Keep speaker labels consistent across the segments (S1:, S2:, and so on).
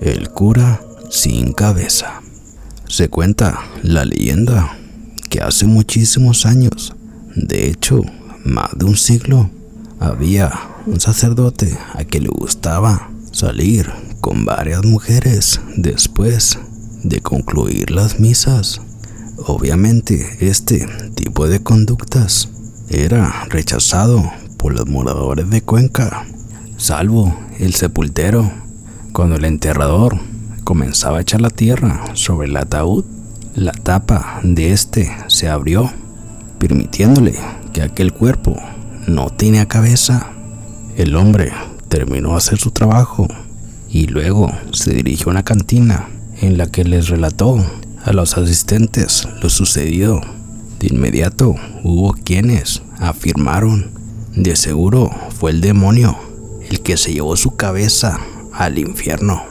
S1: El cura sin cabeza. Se cuenta la leyenda que hace muchísimos años, de hecho, más de un siglo, había un sacerdote a quien le gustaba salir con varias mujeres después de concluir las misas. Obviamente este tipo de conductas era rechazado por los moradores de Cuenca, salvo el sepultero, cuando el enterrador comenzaba a echar la tierra sobre el ataúd, la tapa de este se abrió, permitiéndole que aquel cuerpo no tenía cabeza. El hombre terminó de hacer su trabajo y luego se dirigió a una cantina en la que les relató a los asistentes lo sucedido. De inmediato hubo quienes afirmaron, de seguro fue el demonio el que se llevó su cabeza al infierno.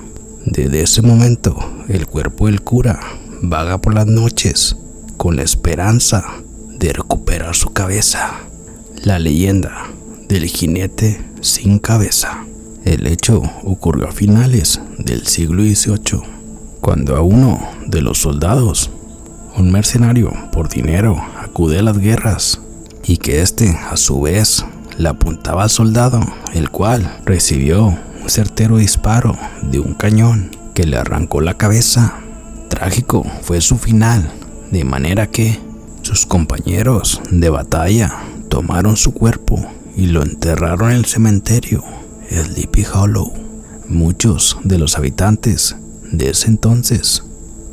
S1: Desde ese momento, el cuerpo del cura vaga por las noches con la esperanza de recuperar su cabeza. La leyenda del jinete sin cabeza. El hecho ocurrió a finales del siglo XVIII, cuando a uno de los soldados, un mercenario por dinero, acude a las guerras y que éste a su vez le apuntaba al soldado, el cual recibió certero disparo de un cañón que le arrancó la cabeza. Trágico fue su final, de manera que sus compañeros de batalla tomaron su cuerpo y lo enterraron en el cementerio, Sleepy Hollow. Muchos de los habitantes de ese entonces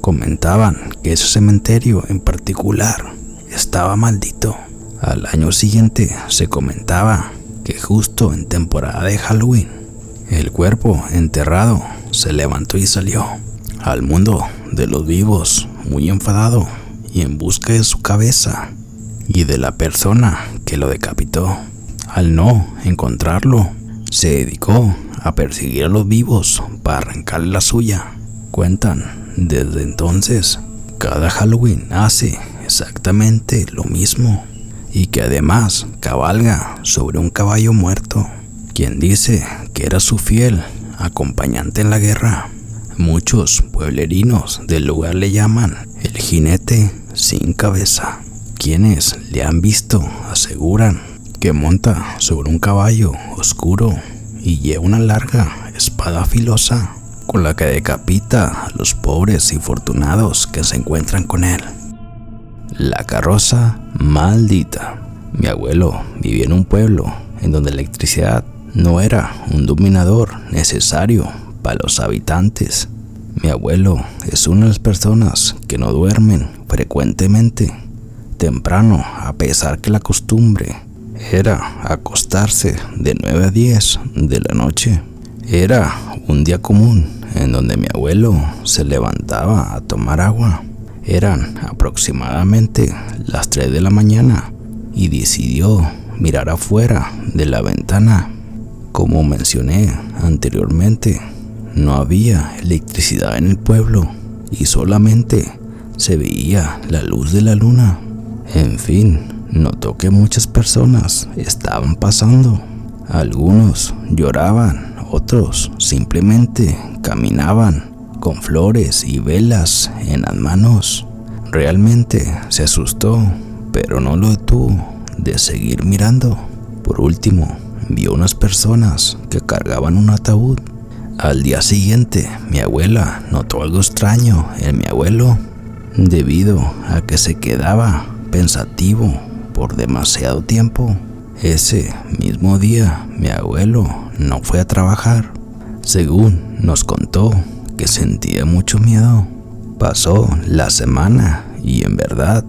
S1: comentaban que ese cementerio en particular estaba maldito. Al año siguiente se comentaba que justo en temporada de Halloween el cuerpo enterrado se levantó y salió al mundo de los vivos, muy enfadado y en busca de su cabeza y de la persona que lo decapitó. Al no encontrarlo, se dedicó a perseguir a los vivos para arrancarle la suya. Cuentan, desde entonces, cada Halloween hace exactamente lo mismo y que además cabalga sobre un caballo muerto quien dice que era su fiel acompañante en la guerra. Muchos pueblerinos del lugar le llaman el jinete sin cabeza. Quienes le han visto aseguran que monta sobre un caballo oscuro y lleva una larga espada filosa con la que decapita a los pobres y fortunados que se encuentran con él. La carroza maldita. Mi abuelo vivía en un pueblo en donde la electricidad no era un dominador necesario para los habitantes. Mi abuelo es una de las personas que no duermen frecuentemente temprano, a pesar que la costumbre era acostarse de 9 a 10 de la noche. Era un día común en donde mi abuelo se levantaba a tomar agua. Eran aproximadamente las 3 de la mañana y decidió mirar afuera de la ventana como mencioné anteriormente, no había electricidad en el pueblo y solamente se veía la luz de la luna. En fin, notó que muchas personas estaban pasando. Algunos lloraban, otros simplemente caminaban con flores y velas en las manos. Realmente se asustó, pero no lo detuvo de seguir mirando. Por último, vio unas personas que cargaban un ataúd. Al día siguiente, mi abuela notó algo extraño en mi abuelo, debido a que se quedaba pensativo por demasiado tiempo. Ese mismo día, mi abuelo no fue a trabajar. Según nos contó que sentía mucho miedo. Pasó la semana y en verdad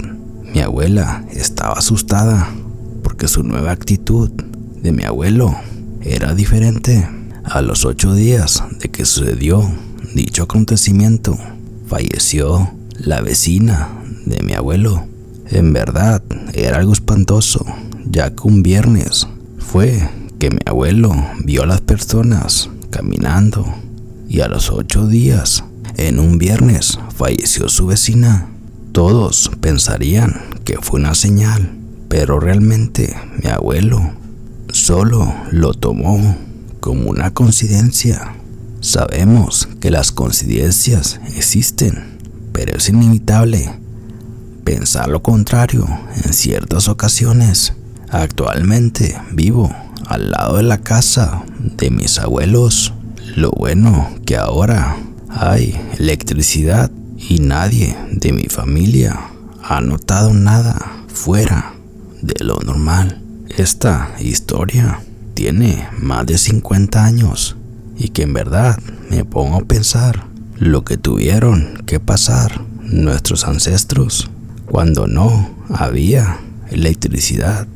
S1: mi abuela estaba asustada porque su nueva actitud de mi abuelo era diferente. A los ocho días de que sucedió dicho acontecimiento, falleció la vecina de mi abuelo. En verdad, era algo espantoso, ya que un viernes fue que mi abuelo vio a las personas caminando y a los ocho días, en un viernes, falleció su vecina. Todos pensarían que fue una señal, pero realmente mi abuelo solo lo tomó como una coincidencia. Sabemos que las coincidencias existen, pero es inevitable pensar lo contrario en ciertas ocasiones. Actualmente vivo al lado de la casa de mis abuelos. Lo bueno que ahora hay electricidad y nadie de mi familia ha notado nada fuera de lo normal. Esta historia tiene más de 50 años y que en verdad me pongo a pensar lo que tuvieron que pasar nuestros ancestros cuando no había electricidad